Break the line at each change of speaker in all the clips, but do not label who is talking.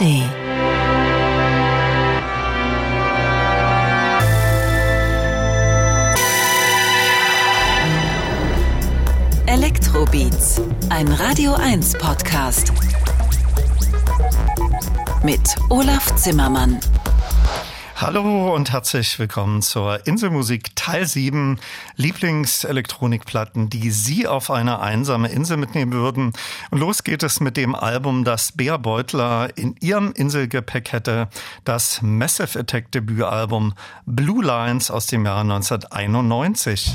ARD. Elektrobeats, ein Radio 1 Podcast. Mit Olaf Zimmermann.
Hallo und herzlich willkommen zur Inselmusik Teil 7 Lieblingselektronikplatten, die Sie auf eine einsame Insel mitnehmen würden. Und los geht es mit dem Album, das Bea Beutler in ihrem Inselgepäck hätte, das Massive Attack Debütalbum Blue Lines aus dem Jahr 1991.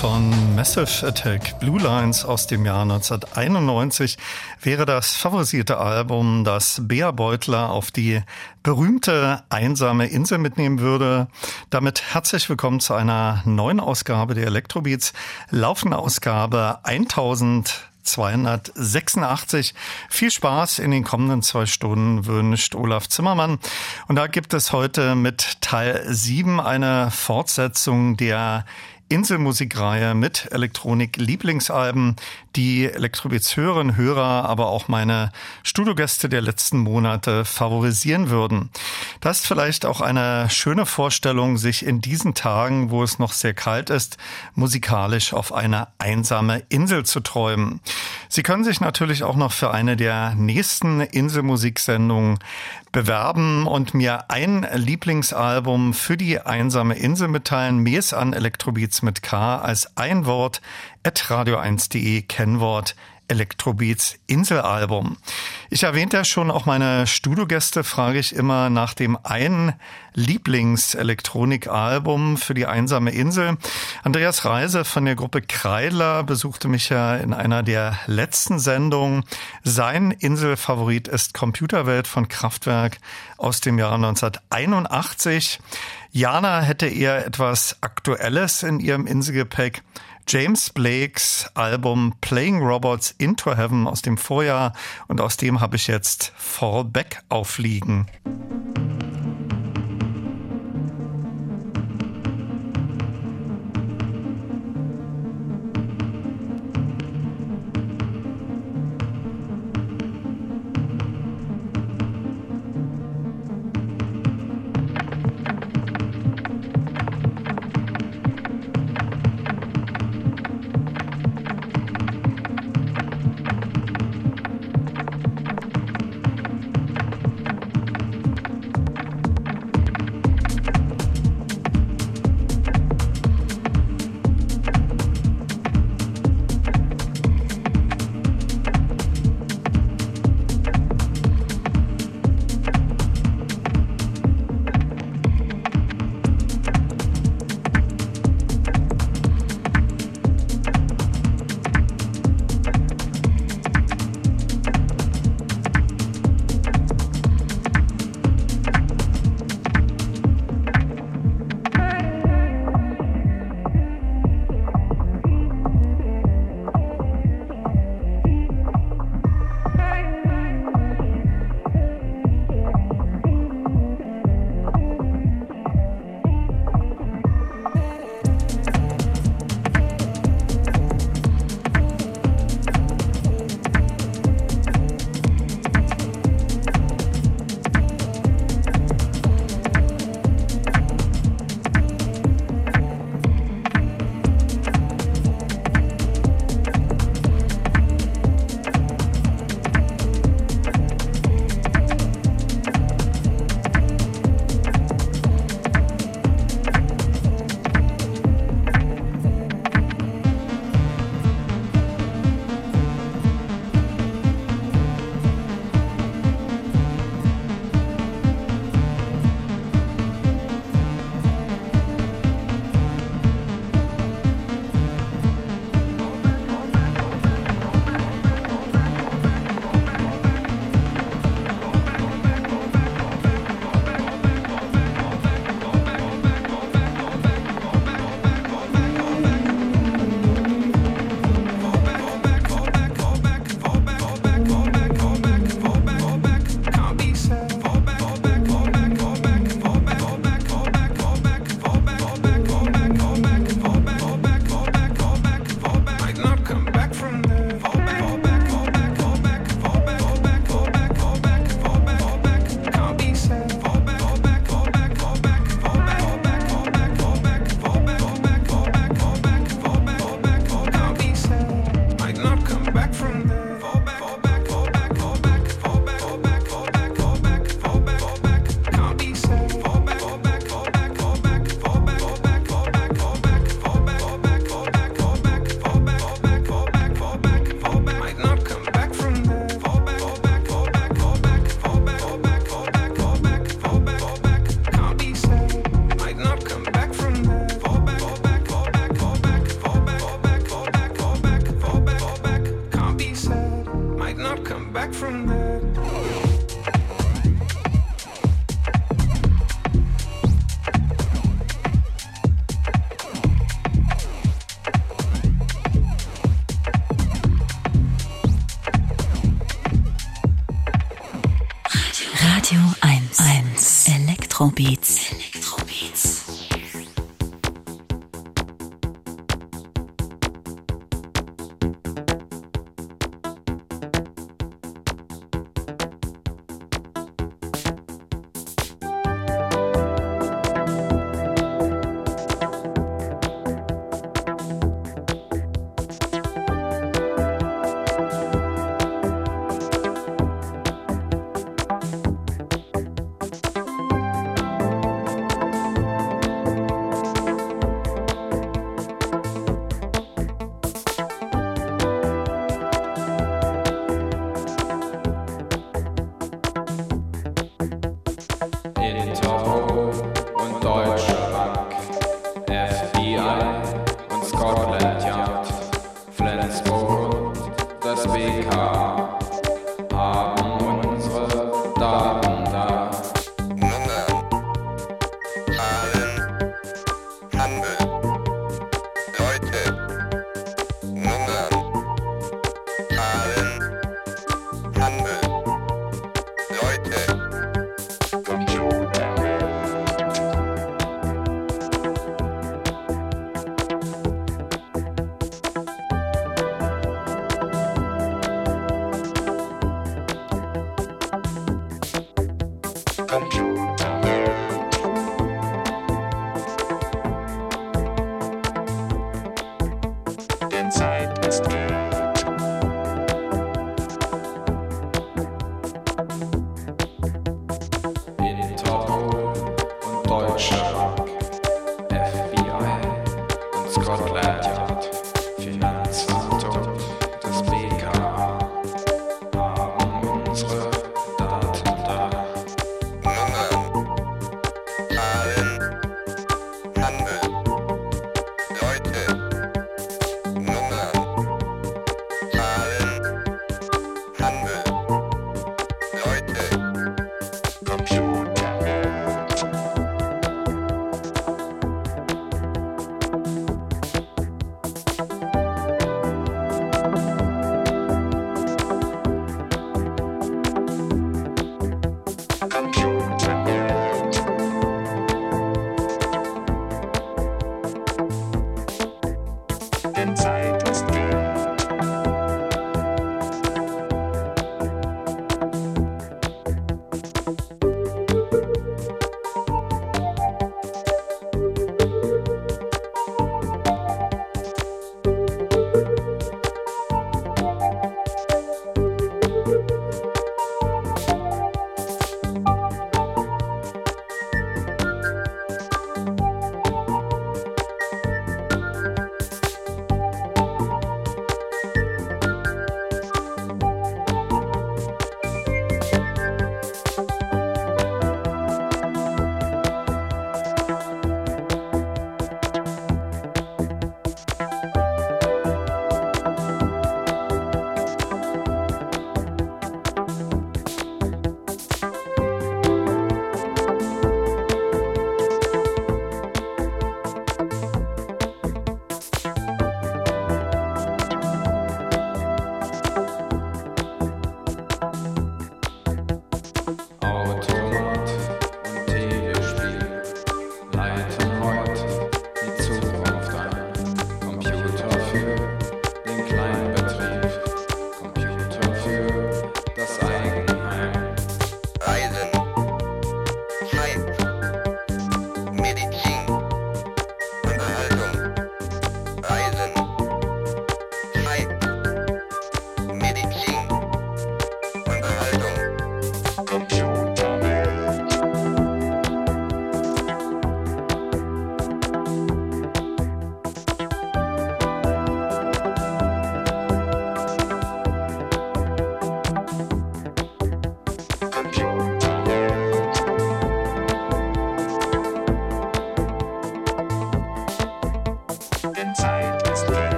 von Massive Attack Blue Lines aus dem Jahr 1991 wäre das favorisierte Album, das Bea Beutler auf die berühmte einsame Insel mitnehmen würde. Damit herzlich willkommen zu einer neuen Ausgabe der Electrobeats, laufende Ausgabe 1000 286. Viel Spaß in den kommenden zwei Stunden wünscht Olaf Zimmermann. Und da gibt es heute mit Teil 7 eine Fortsetzung der Inselmusikreihe mit Elektronik-Lieblingsalben, die Elektrobeats Hörerinnen, Hörer, aber auch meine Studiogäste der letzten Monate favorisieren würden. Das ist vielleicht auch eine schöne Vorstellung, sich in diesen Tagen, wo es noch sehr kalt ist, musikalisch auf eine einsame Insel zu träumen. Sie können sich natürlich auch noch für eine der nächsten Inselmusiksendungen bewerben und mir ein Lieblingsalbum für die einsame Insel mitteilen. Ist an Elektrobeats mit K als ein Wort at radio1.de Kennwort Electrobeats Inselalbum. Ich erwähnte ja schon, auch meine Studiogäste frage ich immer nach dem einen Lieblingselektronikalbum für die einsame Insel. Andreas Reise von der Gruppe Kreidler besuchte mich ja in einer der letzten Sendungen. Sein Inselfavorit ist Computerwelt von Kraftwerk aus dem Jahr 1981. Jana hätte eher etwas Aktuelles in ihrem Inselgepäck. James Blakes Album Playing Robots into Heaven aus dem Vorjahr und aus dem habe ich jetzt Fall Back aufliegen.
Electrobeats.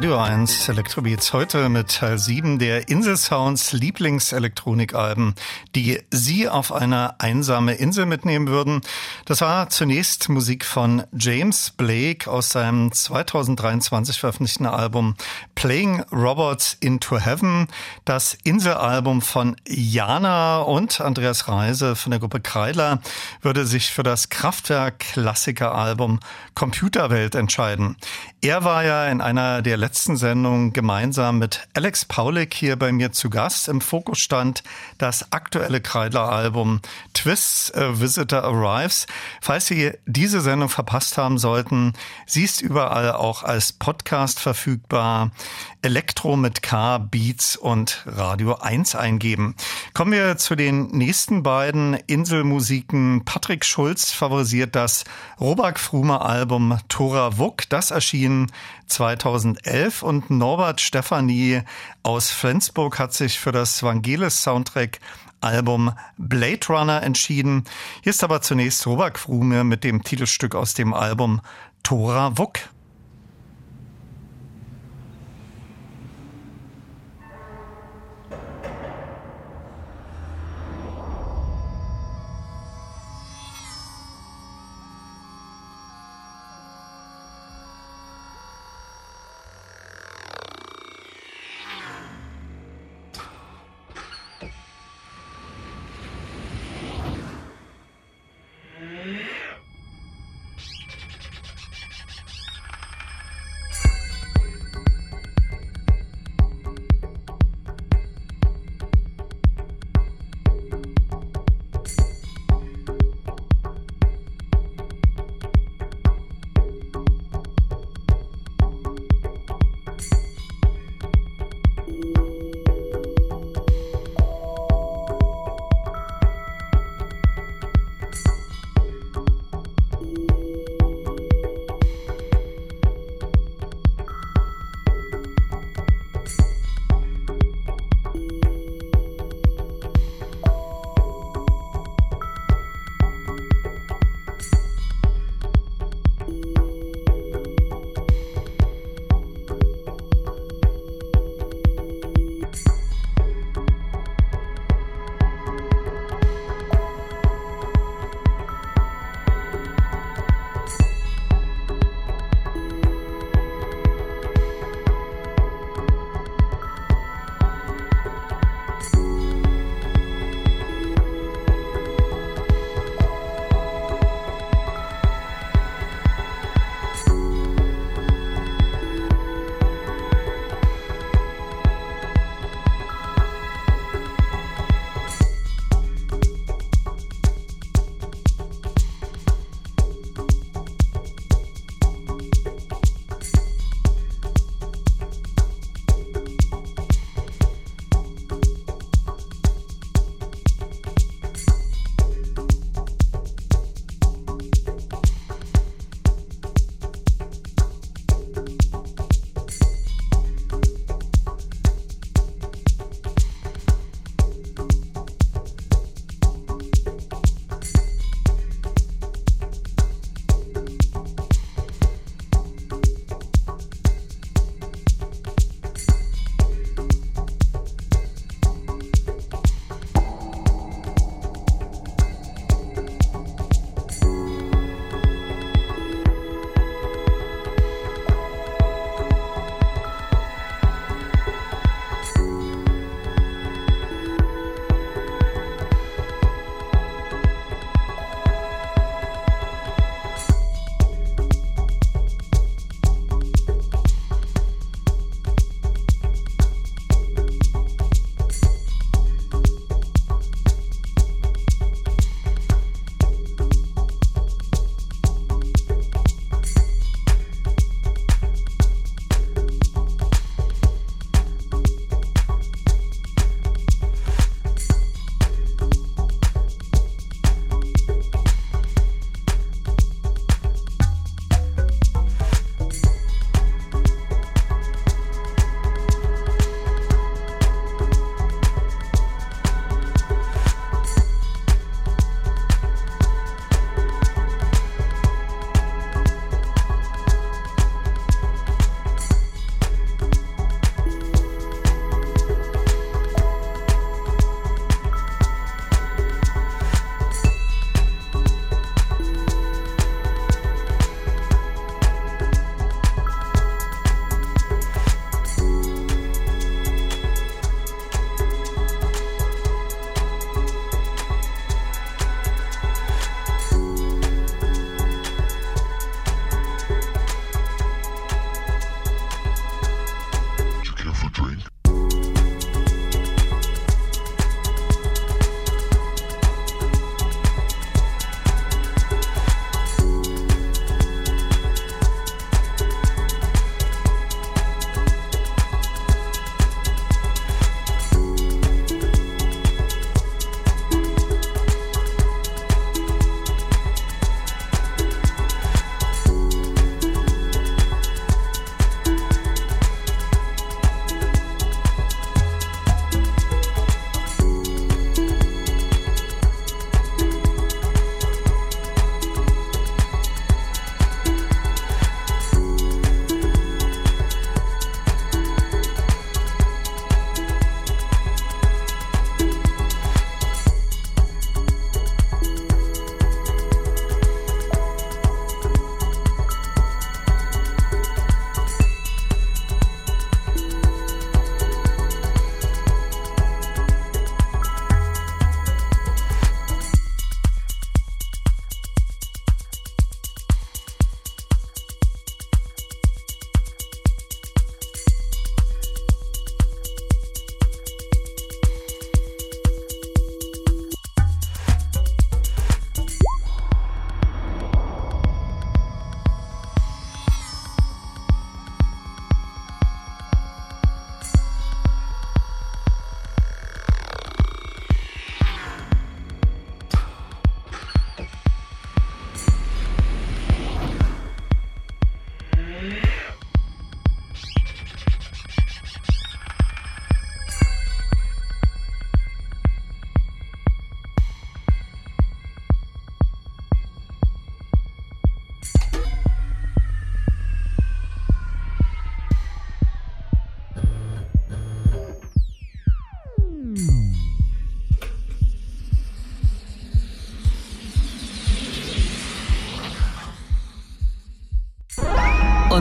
Radio 1 Elektrobeats heute mit Teil 7 der Insel Sounds Lieblingselektronikalben, die Sie auf eine einsame Insel mitnehmen würden. Das war zunächst Musik von James Blake aus seinem 2023 veröffentlichten Album Playing Robots into Heaven, das Inselalbum von Jana und Andreas Reise von der Gruppe Kreiler würde sich für das Kraftwerk Klassikeralbum Computerwelt entscheiden. Er war ja in einer der letzten Sendungen gemeinsam mit Alex Paulik hier bei mir zu Gast. Im Fokus stand das aktuelle Kreidler-Album Twists A Visitor Arrives. Falls Sie diese Sendung verpasst haben sollten, sie ist überall auch als Podcast verfügbar. Elektro mit K, Beats und Radio 1 eingeben. Kommen wir zu den nächsten beiden Inselmusiken. Patrick Schulz favorisiert das Robak-Frume-Album Tora Wuck. Das erschien 2011 und Norbert Stefanie aus Flensburg hat sich für das Vangelis-Soundtrack Album Blade Runner entschieden. Hier ist aber zunächst Robak Frume mit dem Titelstück aus dem Album Tora Wuck.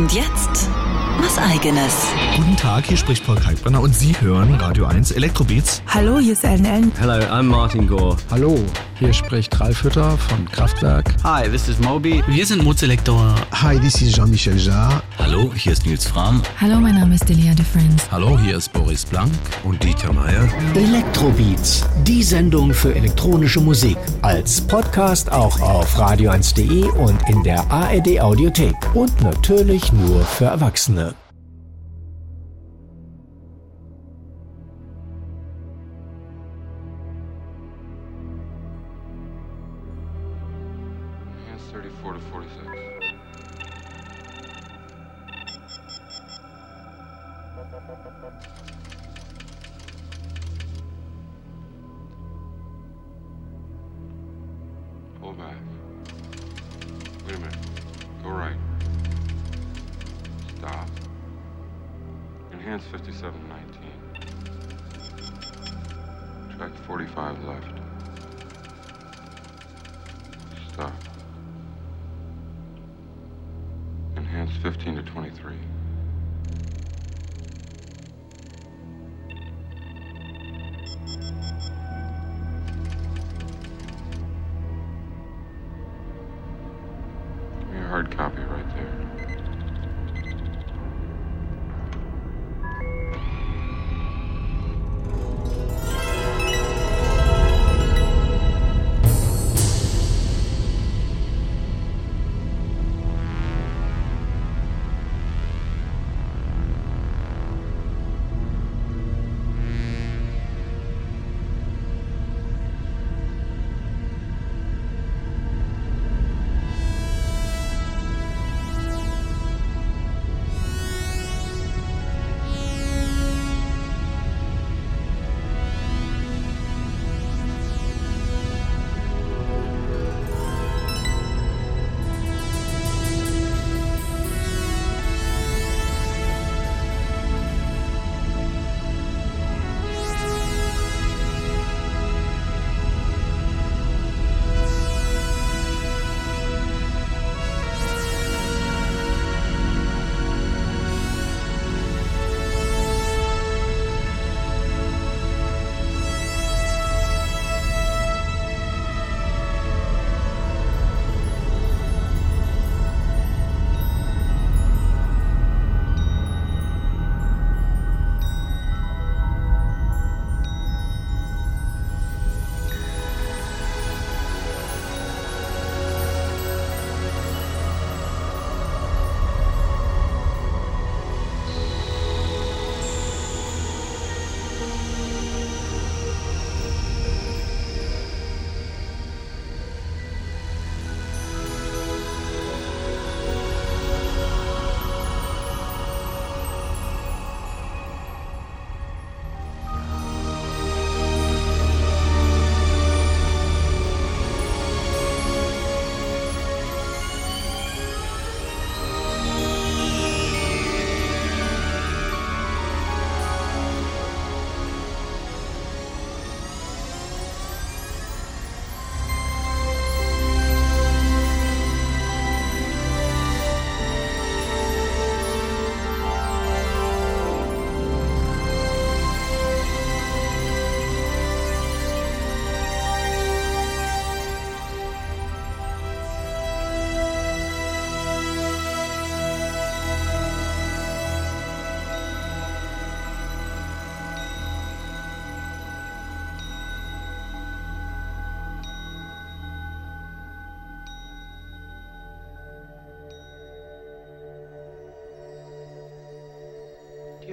Und jetzt was eigenes.
Guten Tag, hier spricht Paul Kalkbrenner und Sie hören Radio 1 Elektrobeats.
Hallo, hier ist Ellen Ellen.
Hello, I'm Martin Gore.
Hallo, hier spricht Ralf Hütter von Kraftwerk.
Hi, this is Moby.
Wir sind Mozelektor.
Hi, this is Jean-Michel Jarre.
Hallo, hier ist Nils Fram.
Hallo, mein Name ist Delia de Friends.
Hallo, hier ist Boris Blank
und Dieter Meier.
Elektrobeats, die Sendung für elektronische Musik. Als Podcast auch auf radio1.de und in der ARD Audiothek. Und natürlich nur für Erwachsene.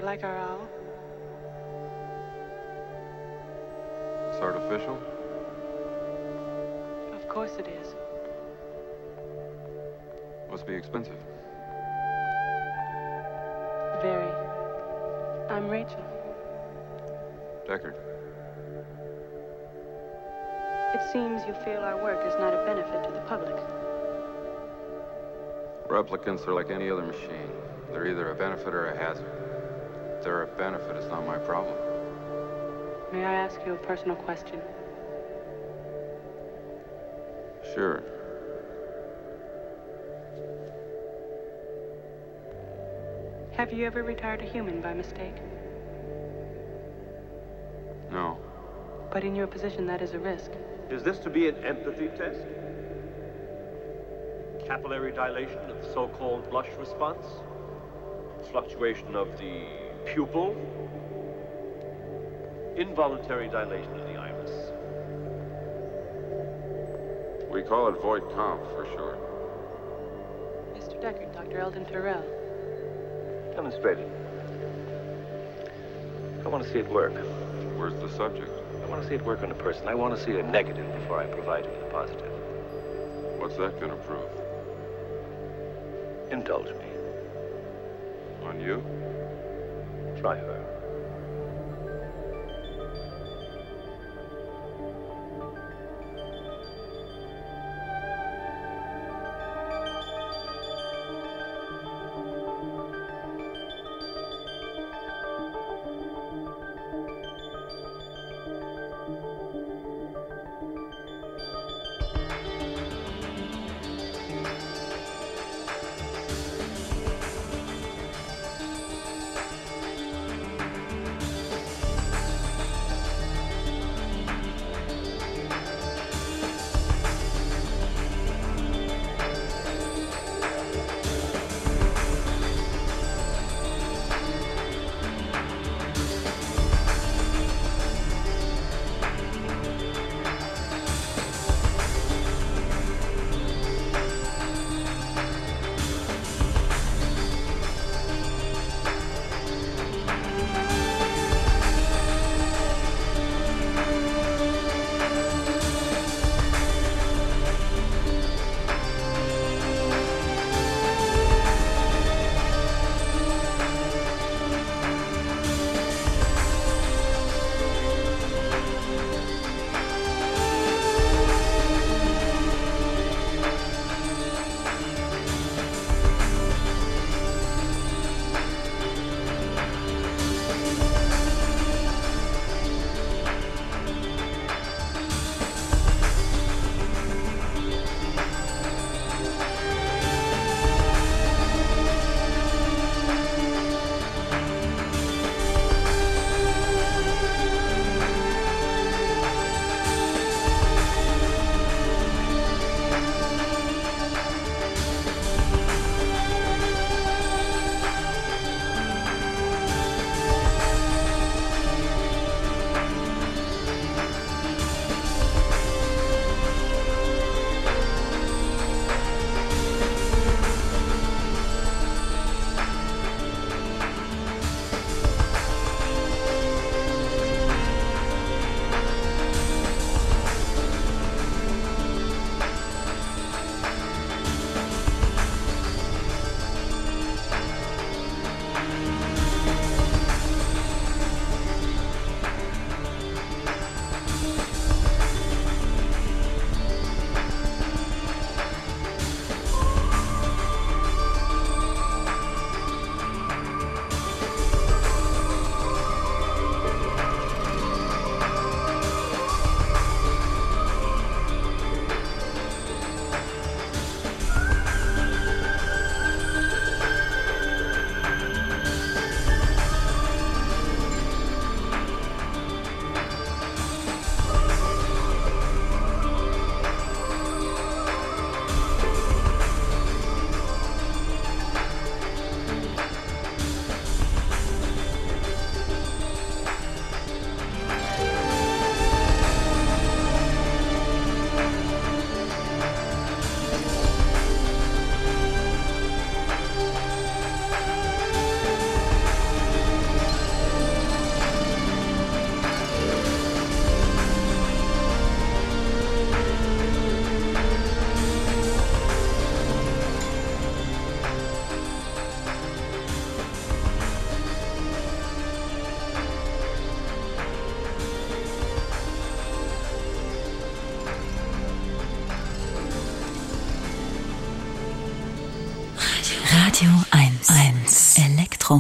Like our owl?
It's artificial?
Of course it is.
Must be expensive.
Very. I'm Rachel.
Deckard.
It seems you feel our work is not a benefit to the public.
Replicants are like any other machine. They're either a benefit or a hazard. If they're a benefit, it's not my problem.
May I ask you a personal question?
Sure.
Have you ever retired a human by mistake?
No.
But in your position, that is a risk.
Is this to be an empathy test? Capillary dilation of the so-called blush response? Fluctuation of the pupil? Involuntary dilation of the iris?
We call it void comp for short.
Mr. Deckard, Dr. Eldon Farrell.
Demonstrate it. I want to see it work.
Where's the subject?
I want to see it work on a person. I want to see a negative before I provide him with a positive.
What's that going to prove?
Indulge me.
On you?
driver.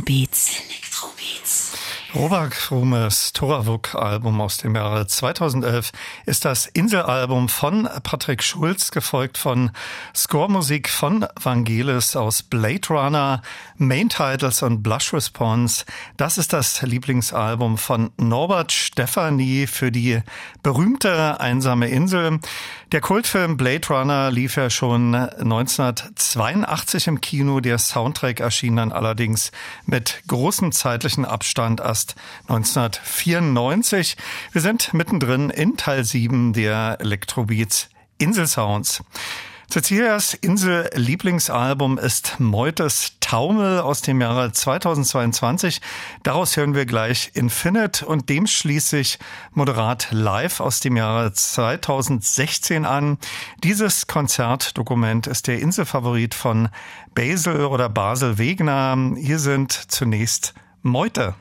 Beats.
Robert Rumes Toravuk-Album aus dem Jahre 2011 ist das Inselalbum von Patrick Schulz, gefolgt von Scoremusik von Vangelis aus Blade Runner, Main Titles und Blush Response. Das ist das Lieblingsalbum von Norbert Stefanie für die berühmte einsame Insel. Der Kultfilm Blade Runner lief ja schon 1982 im Kino. Der Soundtrack erschien dann allerdings mit großem zeitlichen Abstand erst 1994. Wir sind mittendrin in Teil 7 der Electrobeats Inselsounds. Cecilias Insel-Lieblingsalbum ist Meutes Taumel aus dem Jahre 2022. Daraus hören wir gleich Infinite und dem schließe ich Moderat Live aus dem Jahre 2016 an. Dieses Konzertdokument ist der Inselfavorit von Basel oder Basel Wegner. Hier sind zunächst Meute.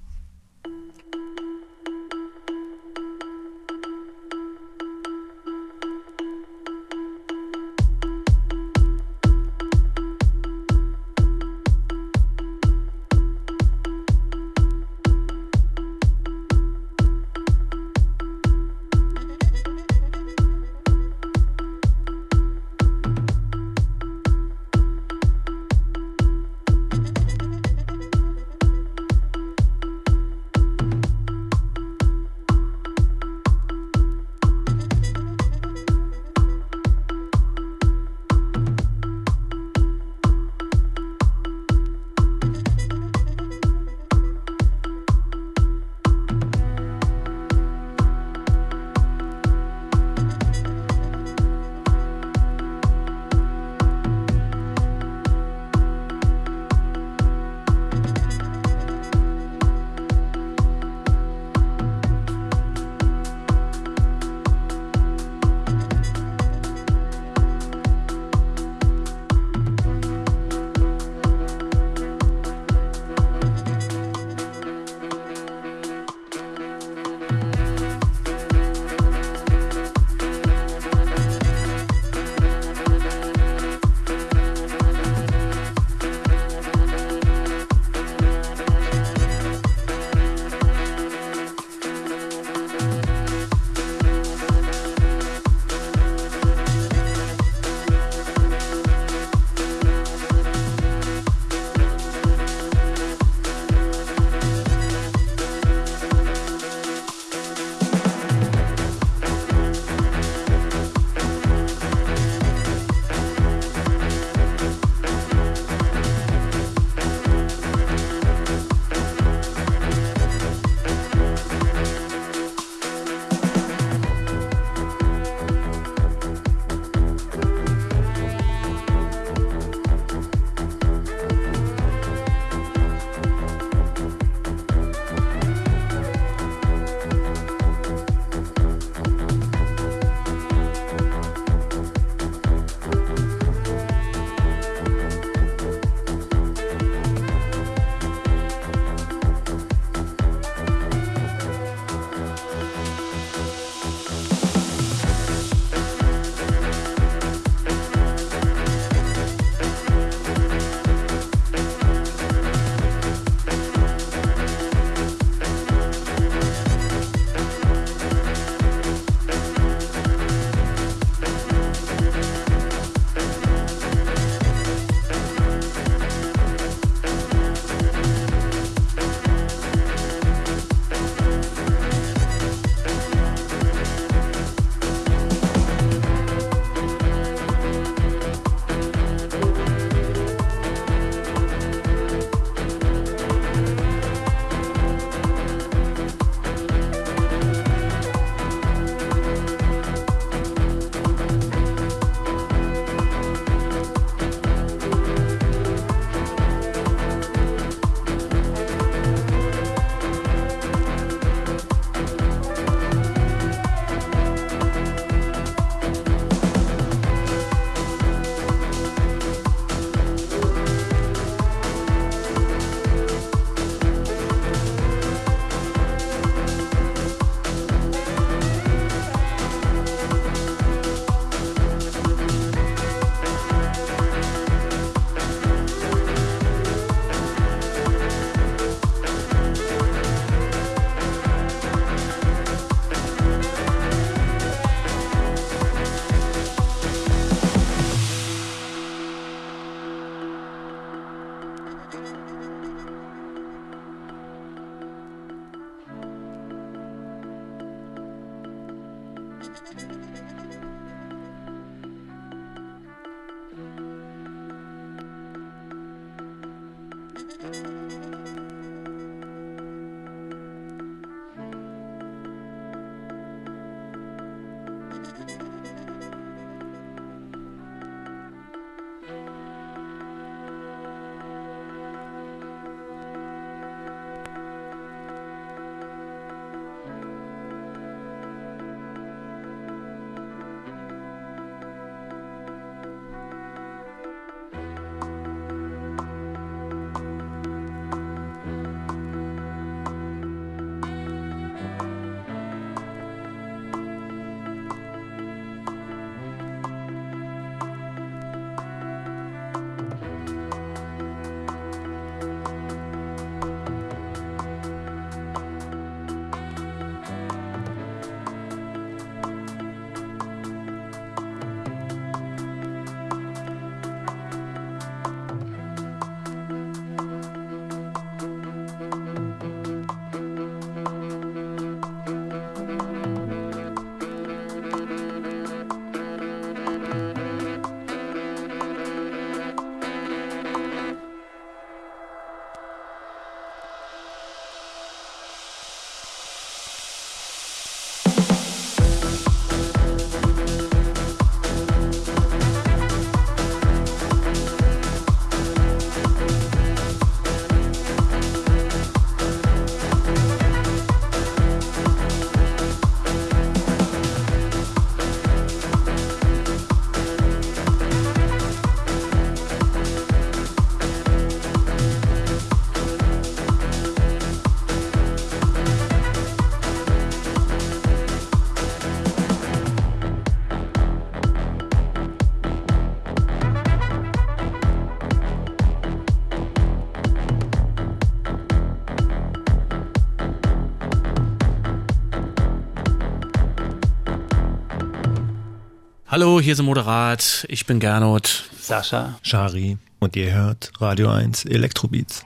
Hallo, hier ist Moderat. Ich bin Gernot.
Sascha.
Shari. Und ihr hört Radio 1 Elektrobeats.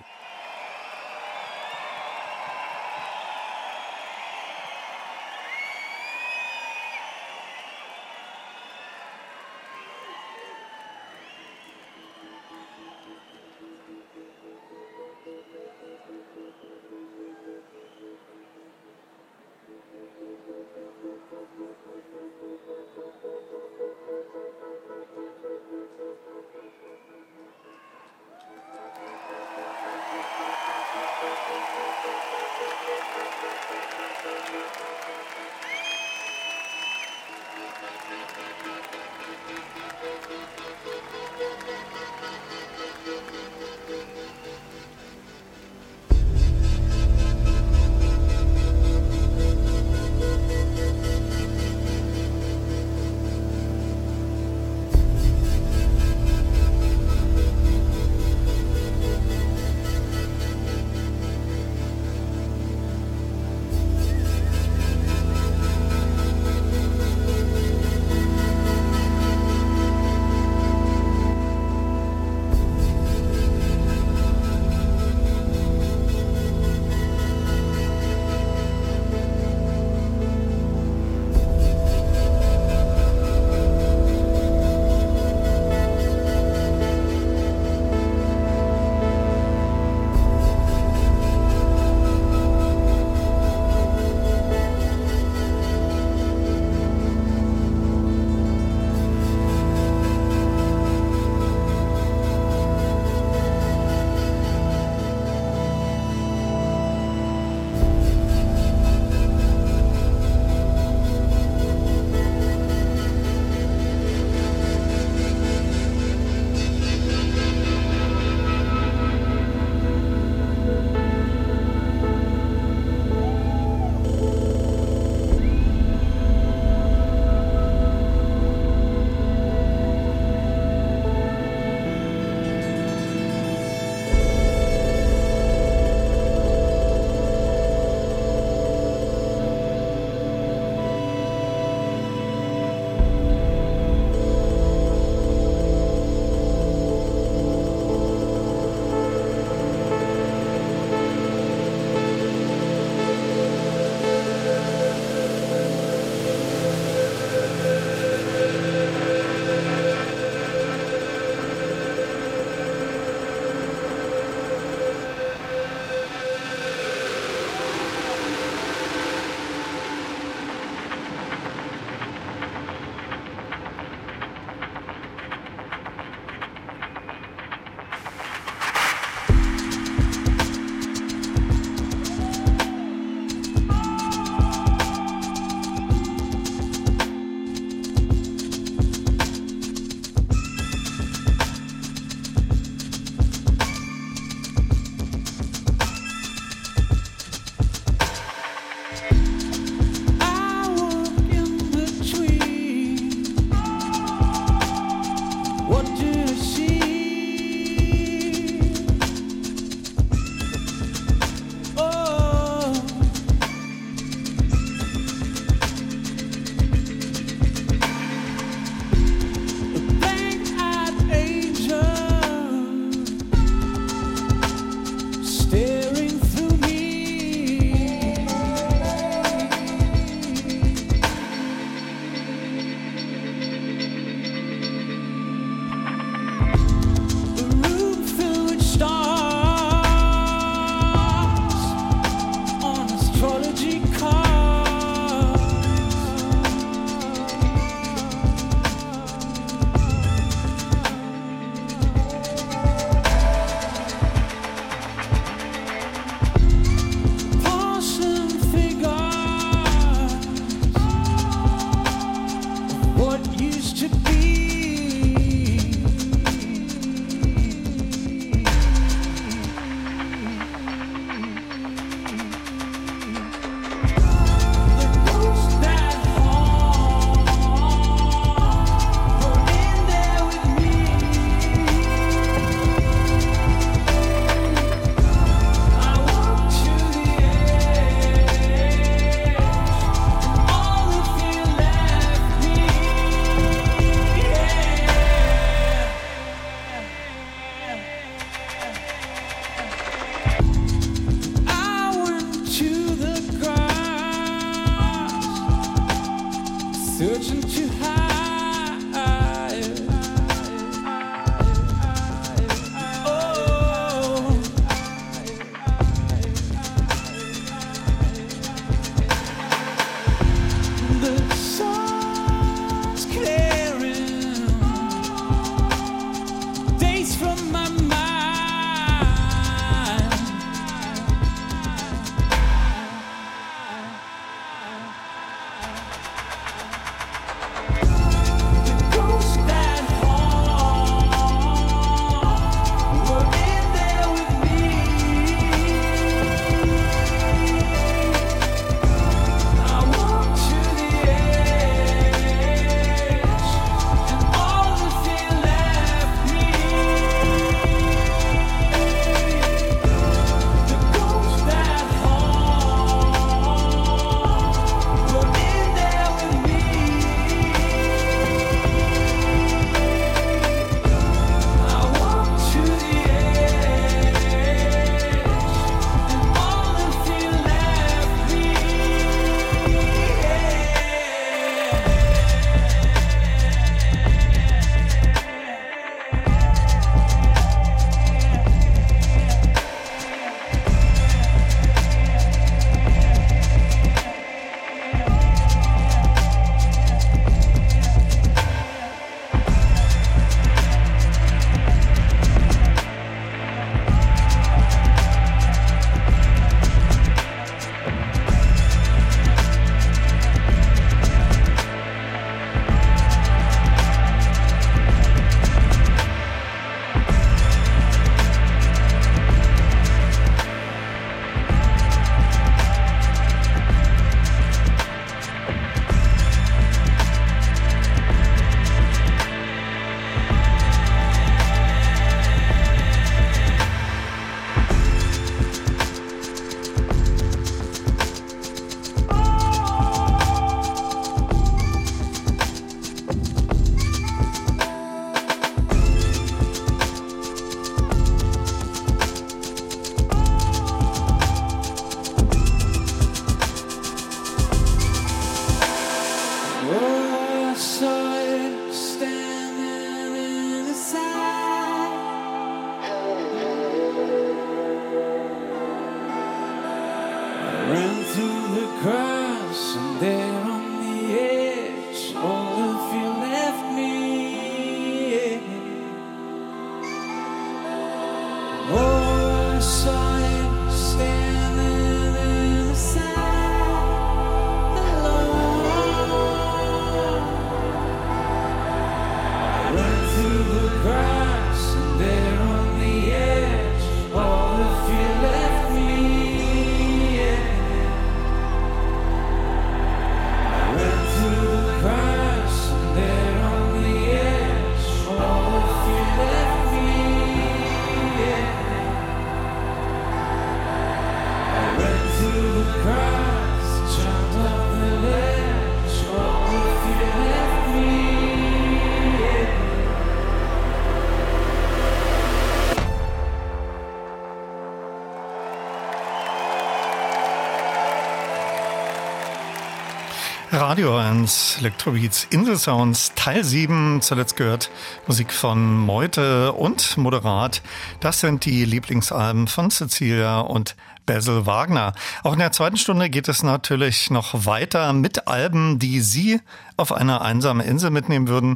Radio 1, Electrobeats, Inselsounds, Teil 7, zuletzt gehört Musik von Meute und Moderat. Das sind die Lieblingsalben von Cecilia und Basil Wagner. Auch in der zweiten Stunde geht es natürlich noch weiter mit Alben, die Sie auf eine einsame Insel mitnehmen würden.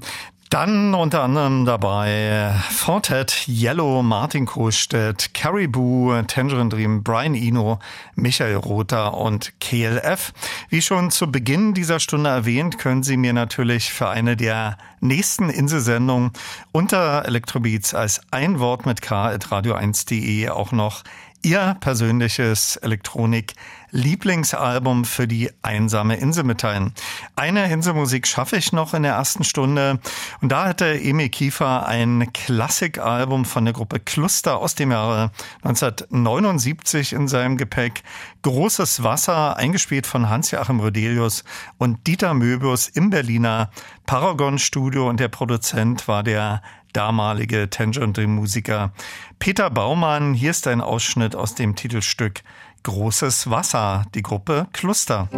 Dann unter anderem dabei Fortet, Yellow, Martin Kohlstedt, Caribou, Tangerine Dream, Brian Eno, Michael Rother und KLF. Wie schon zu Beginn dieser Stunde erwähnt, können Sie mir natürlich für eine der nächsten Inselsendungen unter Electrobeats als ein Wort mit K at radio1.de auch noch Ihr persönliches Elektronik-Lieblingsalbum für die einsame Insel mitteilen. Eine Inselmusik schaffe ich noch in der ersten Stunde. Und da hatte Emil Kiefer ein Klassikalbum von der Gruppe Cluster aus dem Jahre 1979 in seinem Gepäck. Großes Wasser, eingespielt von Hans-Joachim Rödelius und Dieter Möbius im Berliner Paragon Studio. Und der Produzent war der damalige Tangerine-Musiker Peter Baumann. Hier ist ein Ausschnitt aus dem Titelstück Großes Wasser, die Gruppe Cluster.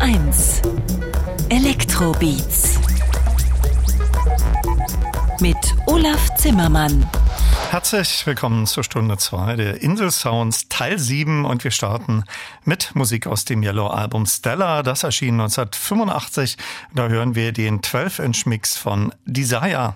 1 Elektrobeats mit Olaf Zimmermann.
Herzlich willkommen zur Stunde 2 der Insel Sounds Teil 7 und wir starten mit Musik aus dem Yellow Album Stella. Das erschien 1985. Da hören wir den 12-Inch-Mix von Desire.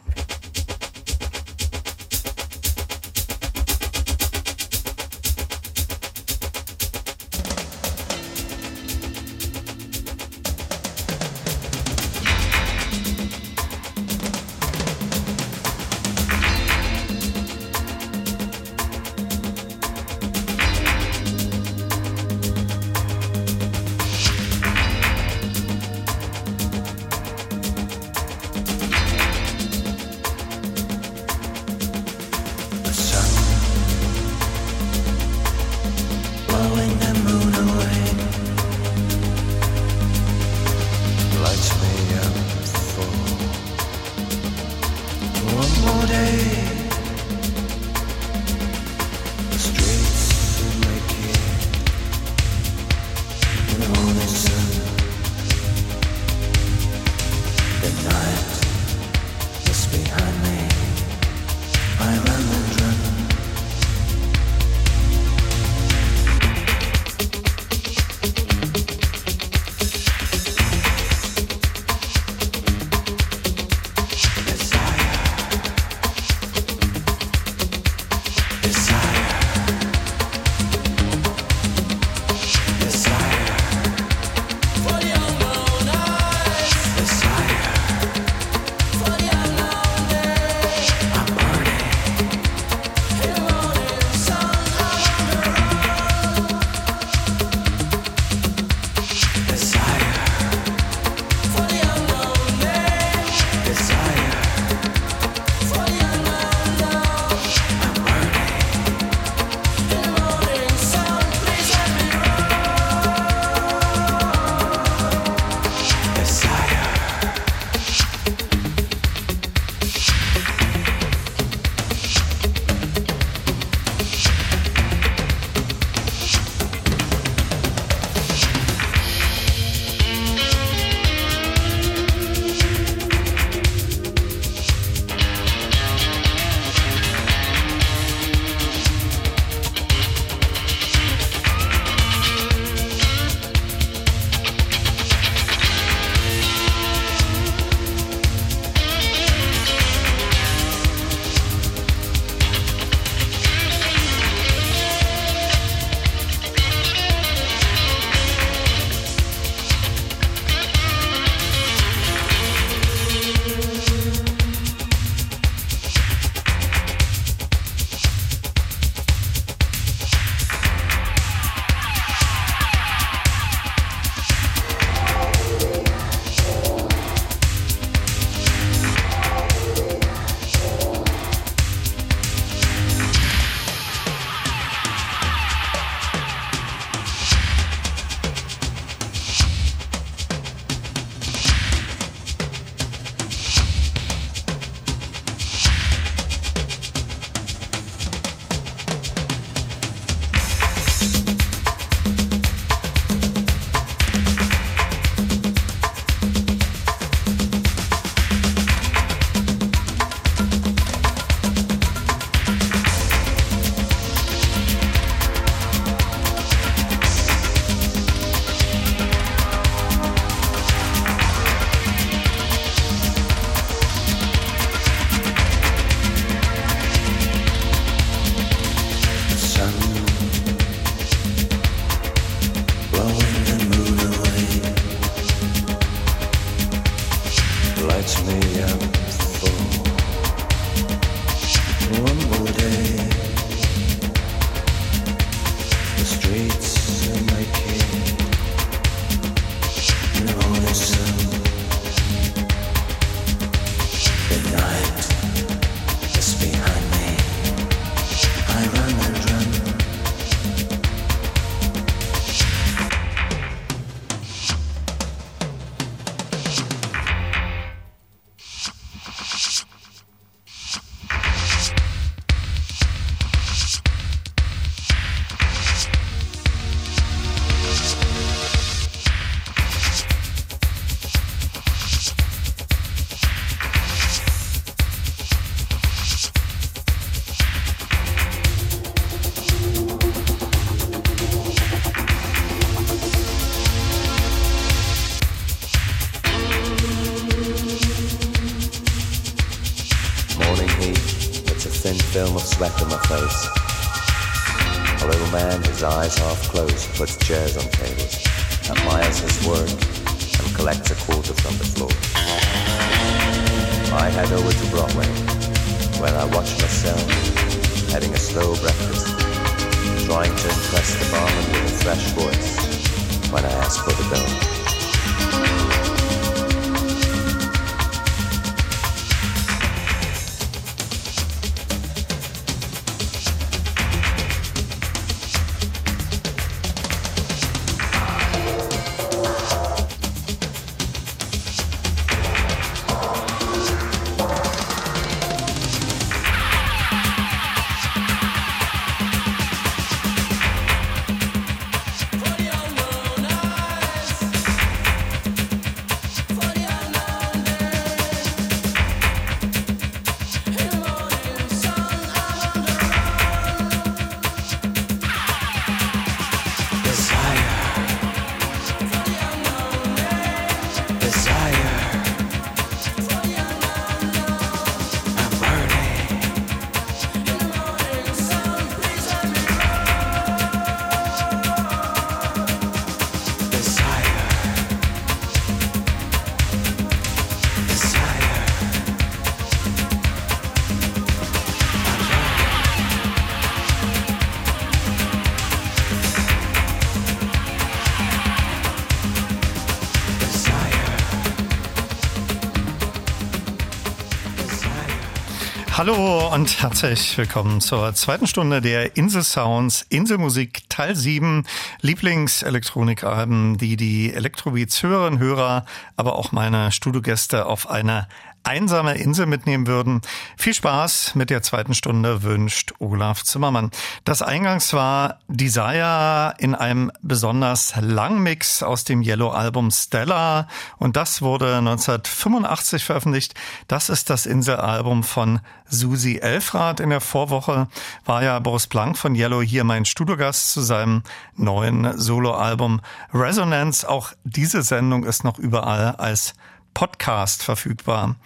Hallo und herzlich willkommen zur zweiten Stunde der Insel Sounds Inselmusik Teil 7 Lieblingselektronikalben, die die Elektrobeats Hörerinnen, Hörer, aber auch meine Studiogäste auf eine einsame Insel mitnehmen würden. Viel Spaß mit der zweiten Stunde wünscht Olaf Zimmermann. Das Eingangs war Desire in einem besonders langen Mix aus dem Yellow-Album Stella und das wurde 1985 veröffentlicht. Das ist das Inselalbum von Susi Elfrath. In der Vorwoche war ja Boris Blank von Yellow hier mein Studiogast zu seinem neuen Soloalbum Resonance. Auch diese Sendung ist noch überall als Podcast verfügbar.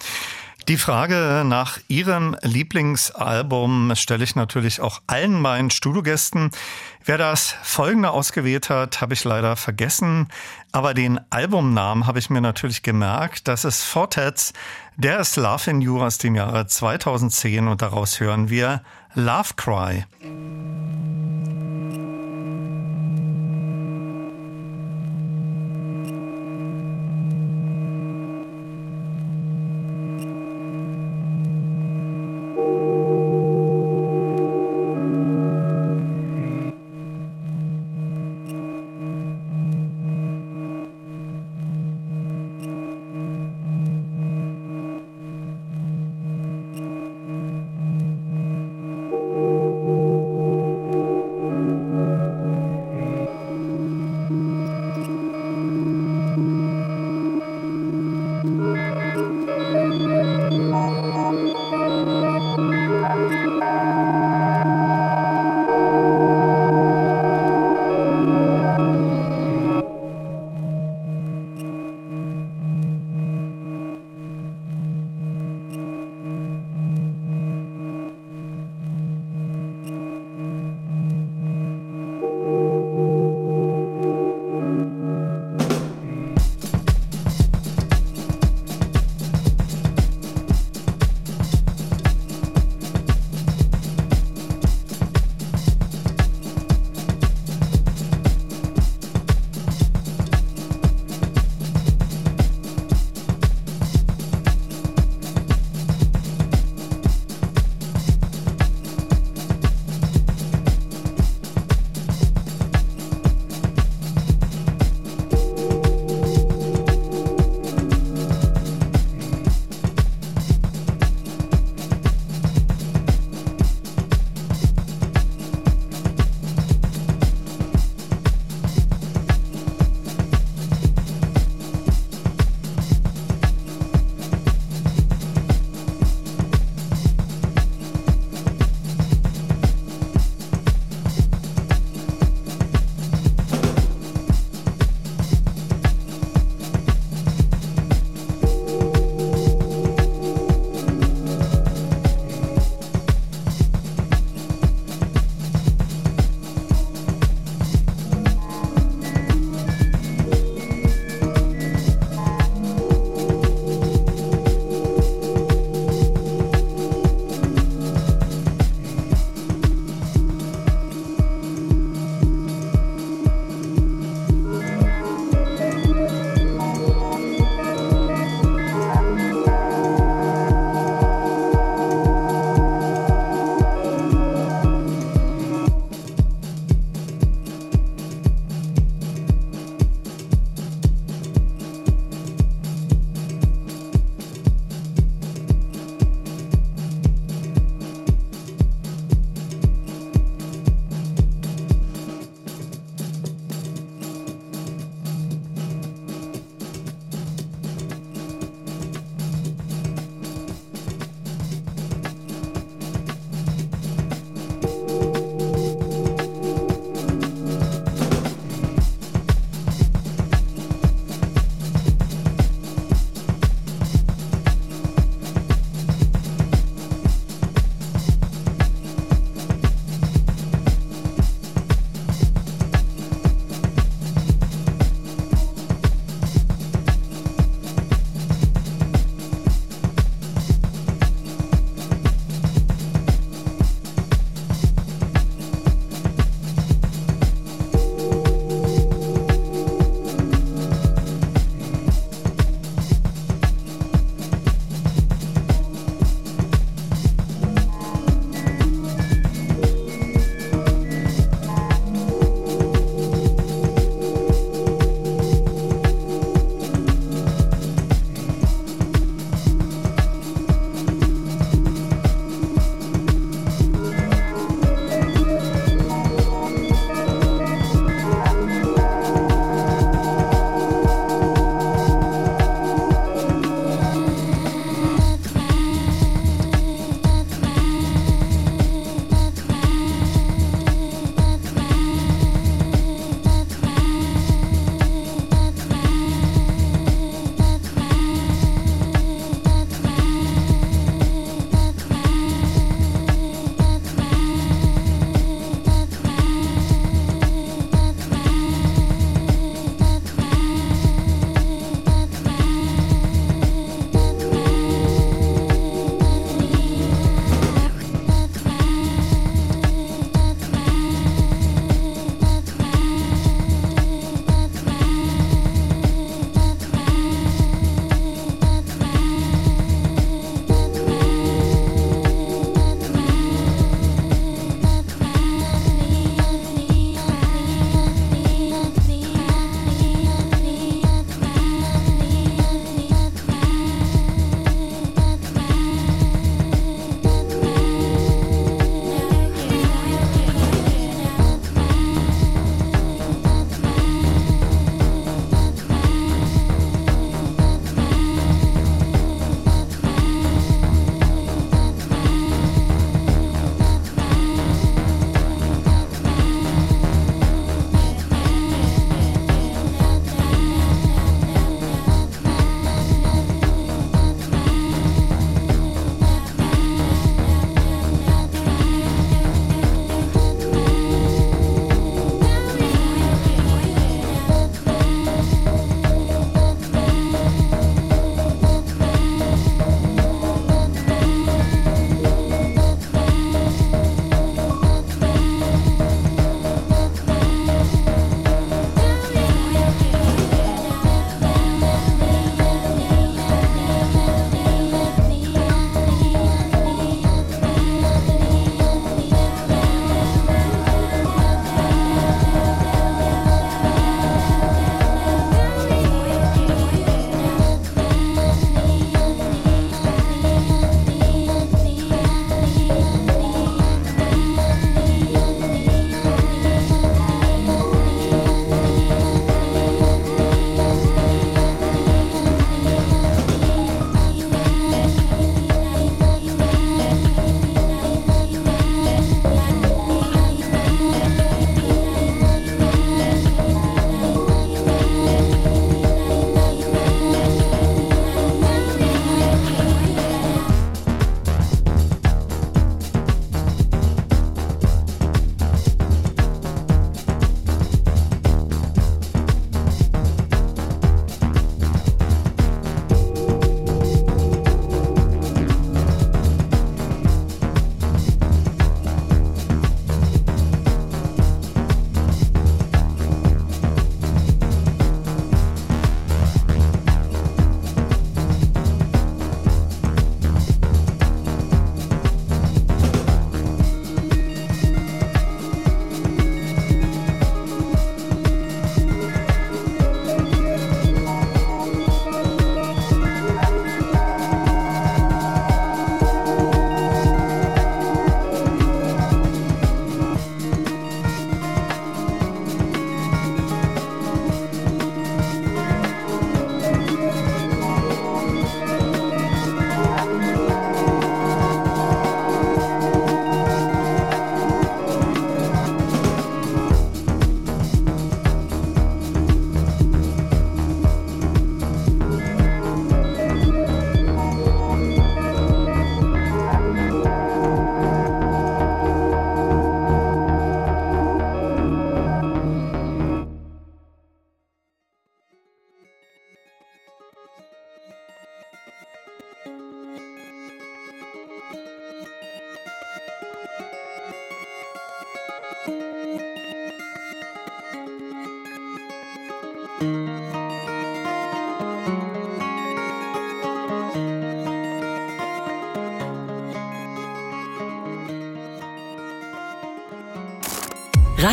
Die Frage nach Ihrem Lieblingsalbum stelle ich natürlich auch allen meinen Studiogästen. Wer das folgende ausgewählt hat, habe ich leider vergessen. Aber den Albumnamen habe ich mir natürlich gemerkt. Das ist Fortets. Der ist Love in You aus dem Jahre 2010 und daraus hören wir Love Cry.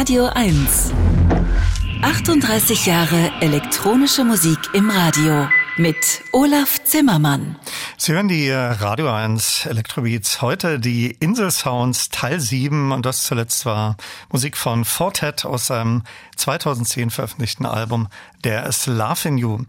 Radio 1. 38 Jahre elektronische Musik im Radio mit Olaf Zimmermann.
Sie hören die äh, Radio 1 Electrobeats. Heute die Insel Sounds Teil 7 und das zuletzt war Musik von Fortet aus seinem 2010 veröffentlichten Album There is Love in You.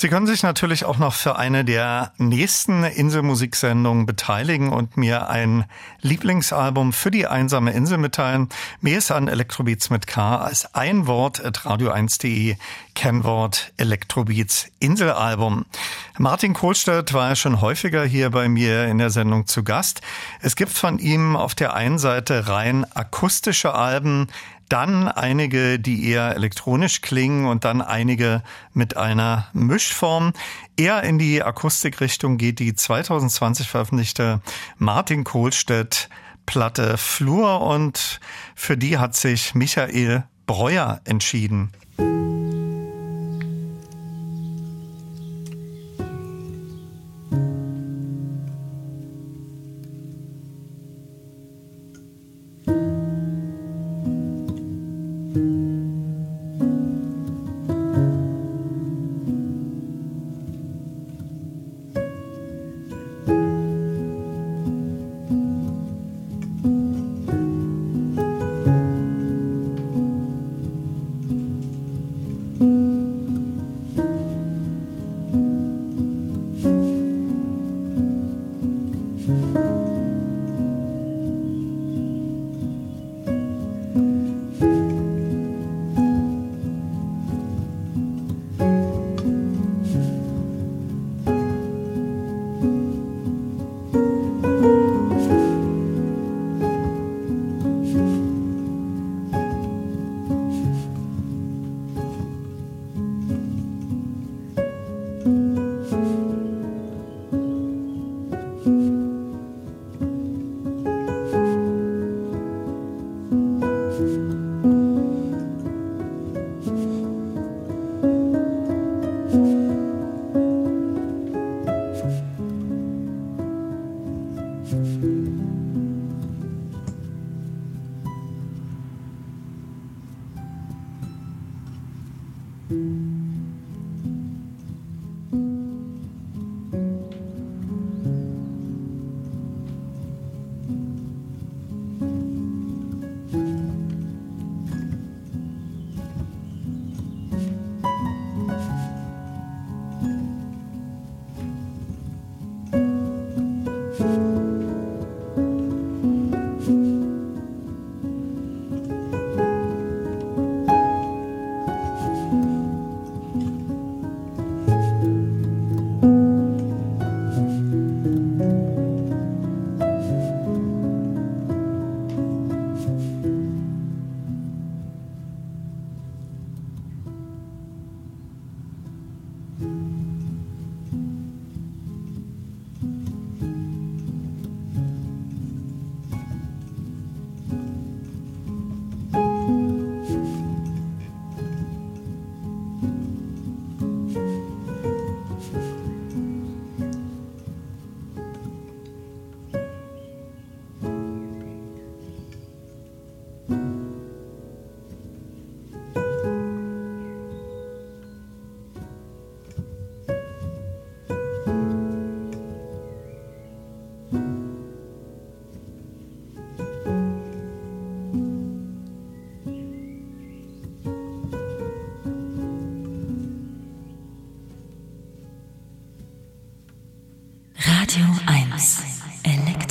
Sie können sich natürlich auch noch für eine der nächsten Inselmusiksendungen beteiligen und mir ein Lieblingsalbum für die einsame Insel mitteilen. Mir ist an Electrobeats mit K als ein Wort at radio1.de Kennwort Electrobeats Inselalbum. Martin Kohlstedt war ja schon häufiger hier bei mir in der Sendung zu Gast. Es gibt von ihm auf der einen Seite rein akustische Alben, dann einige, die eher elektronisch klingen und dann einige mit einer Mischform. Eher in die Akustikrichtung geht die 2020 veröffentlichte Martin Kohlstedt Platte Flur und für die hat sich Michael Breuer entschieden.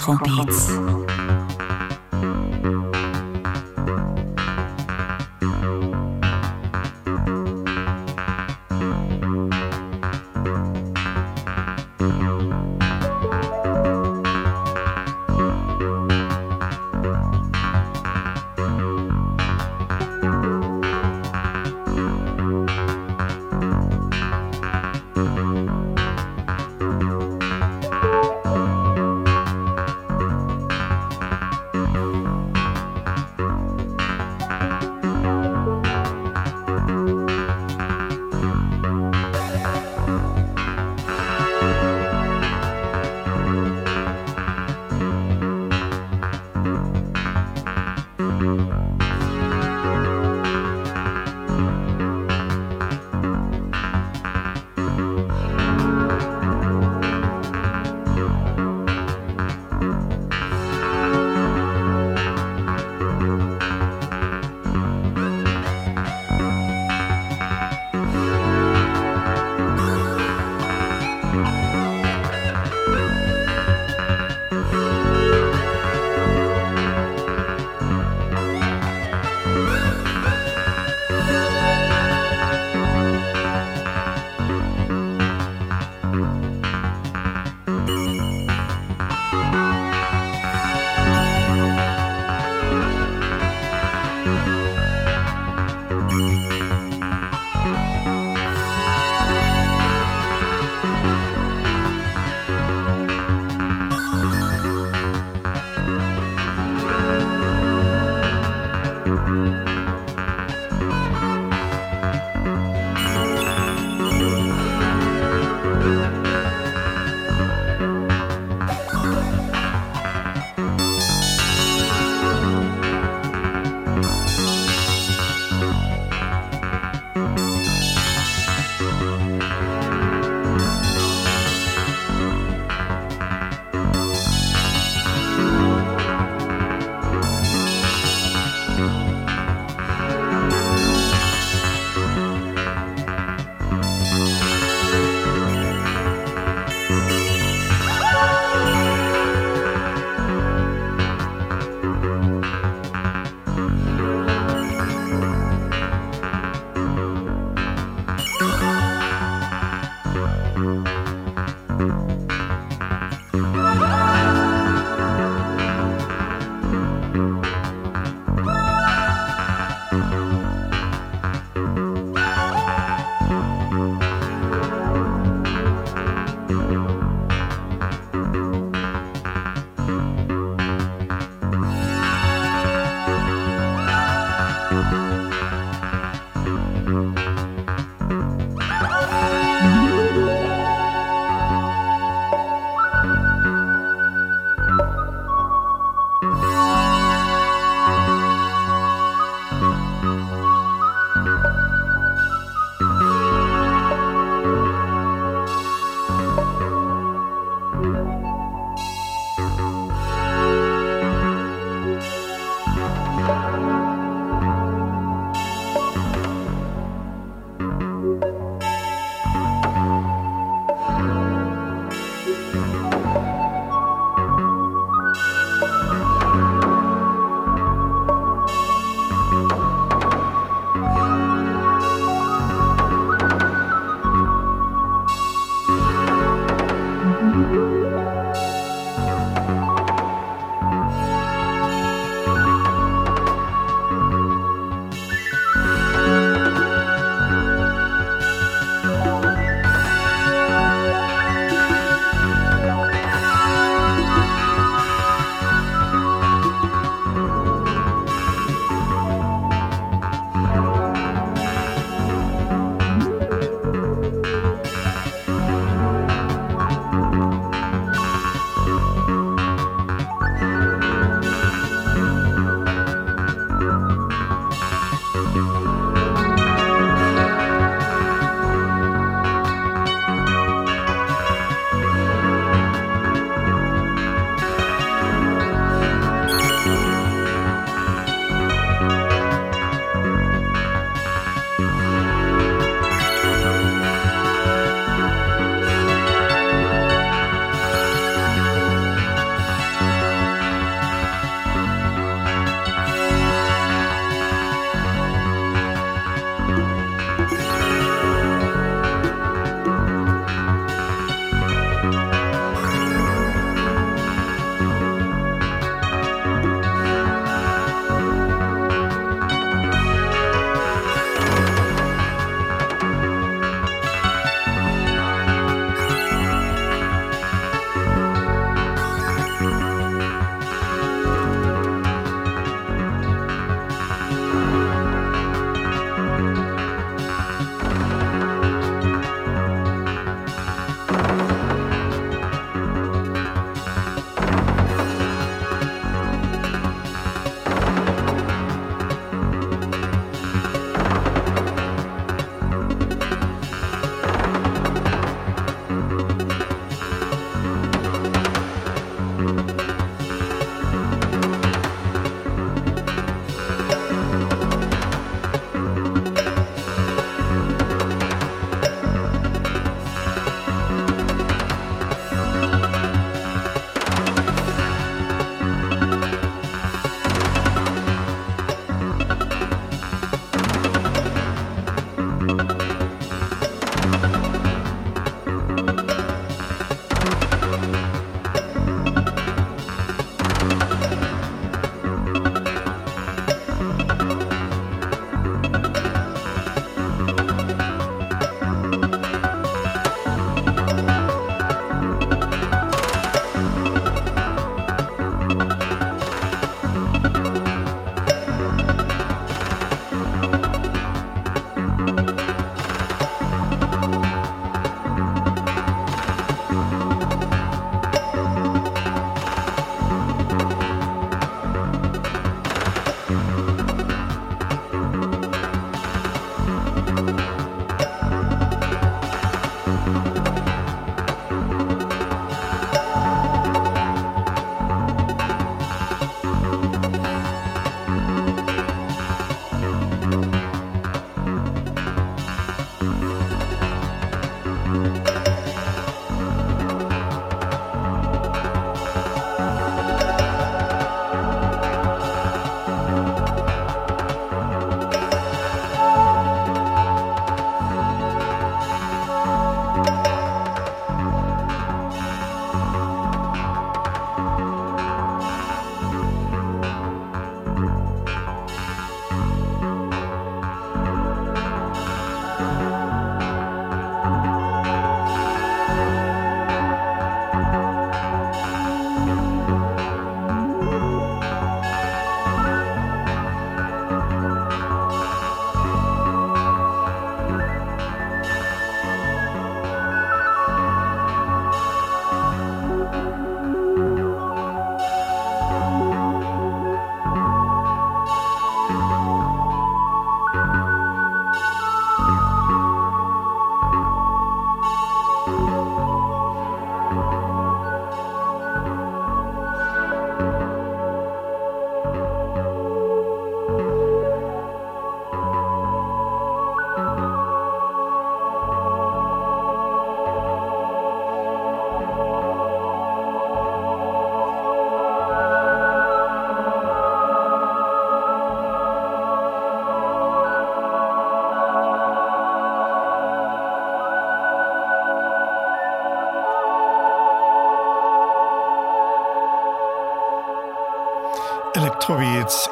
Elektrobeats.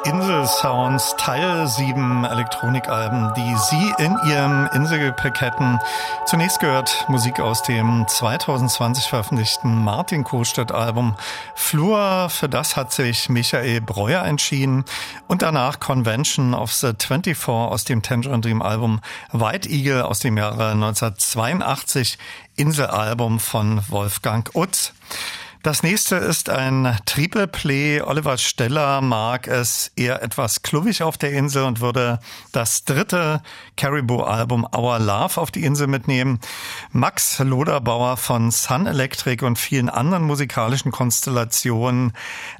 Electrobeats Insel Sounds Teil 7 Elektronikalben, die Sie in Ihrem Inselgepäck hätten. Zunächst gehört Musik aus dem 2020 veröffentlichten Martin Kohlstedt Album Flur. Für das hat sich Michael Breuer entschieden. Und danach Convention of the 24 aus dem Tangerine Dream Album White Eagle aus dem Jahre 1982 Inselalbum von Wolfgang Utz. Das nächste ist ein Triple Play. Oliver Steller mag es eher etwas kluwig auf der Insel und würde das dritte Caribou-Album Our Love auf die Insel mitnehmen. Max Loderbauer von Sun Electric und vielen anderen musikalischen Konstellationen,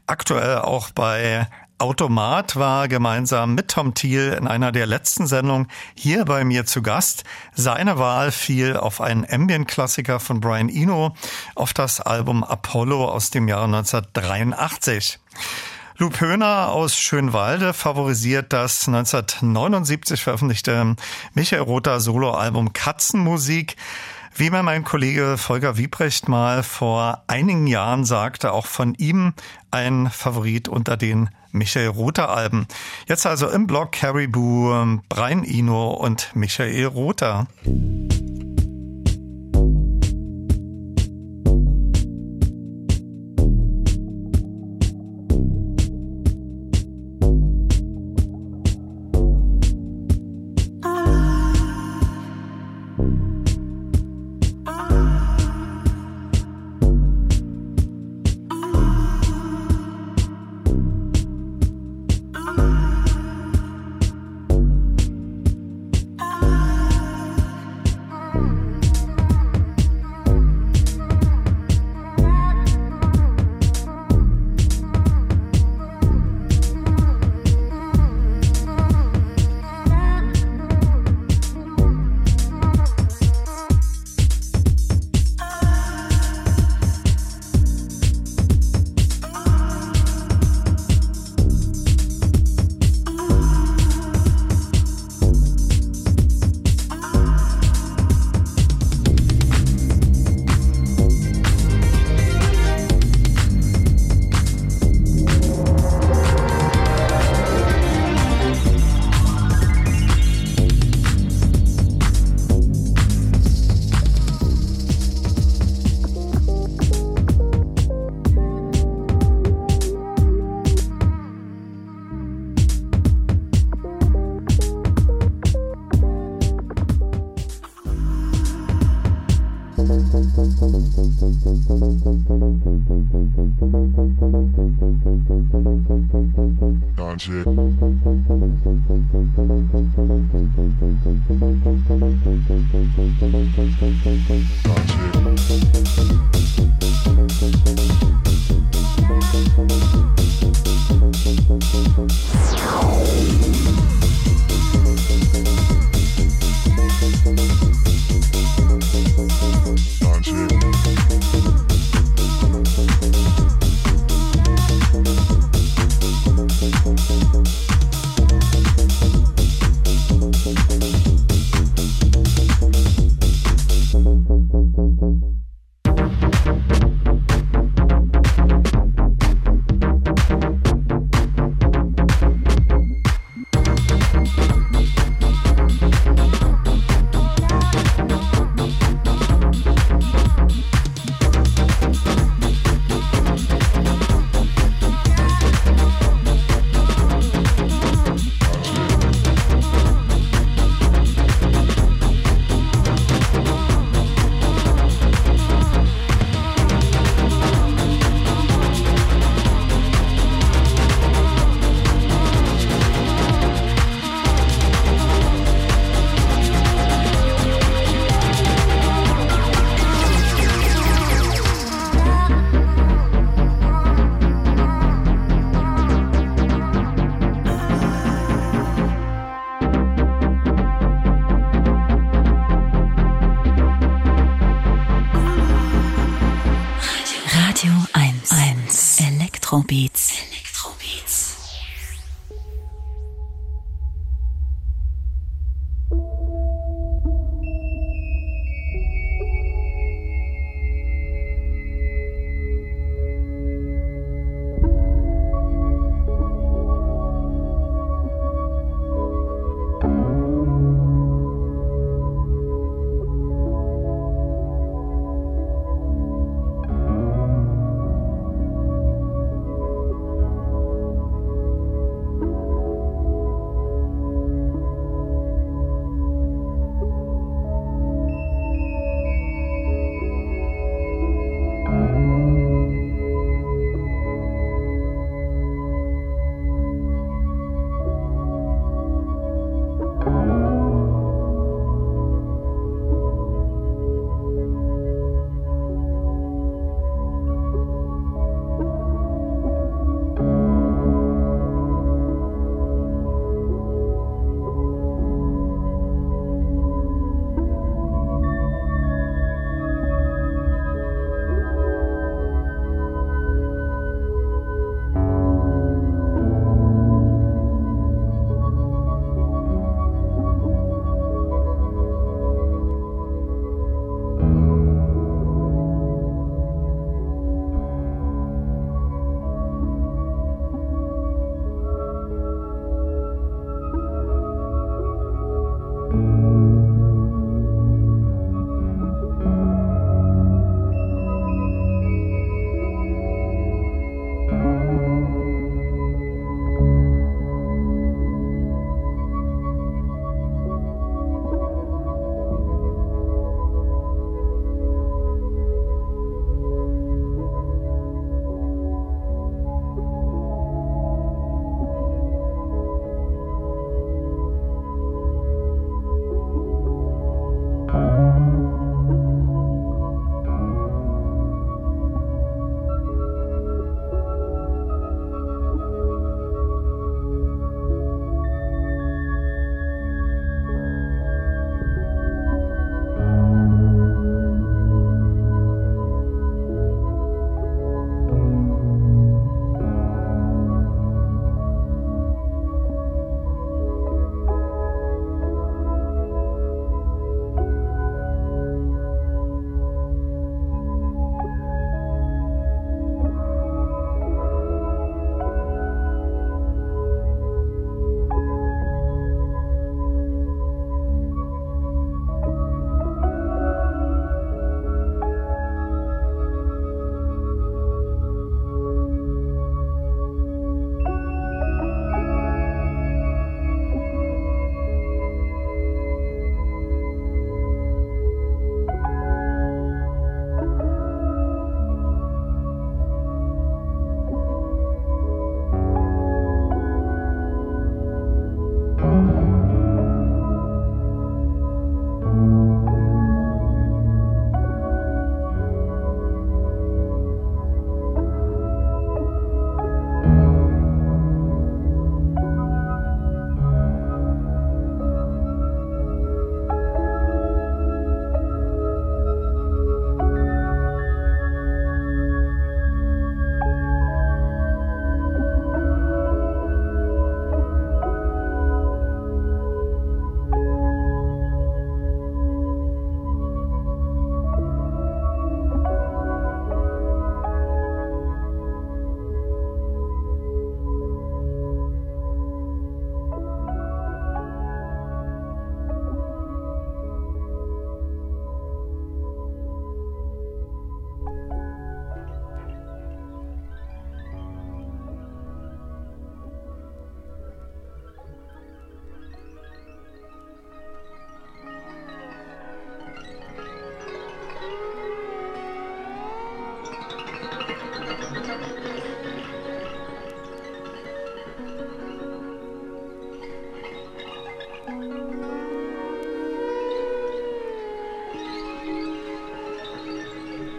aktuell auch bei Automat war gemeinsam mit Tom Thiel in einer der letzten Sendungen hier bei mir zu Gast. Seine Wahl fiel auf einen Ambient-Klassiker von Brian Eno, auf das Album Apollo aus dem Jahre 1983. Lou Pöhner aus Schönwalde favorisiert das 1979 veröffentlichte Michael Rother Soloalbum Katzenmusik. Wie mir mein Kollege Volker Wiebrecht mal vor einigen Jahren sagte, auch von ihm ein Favorit unter den Michael Rother Alben. Jetzt also im Blog Caribou, Brian Ino und Michael Rother.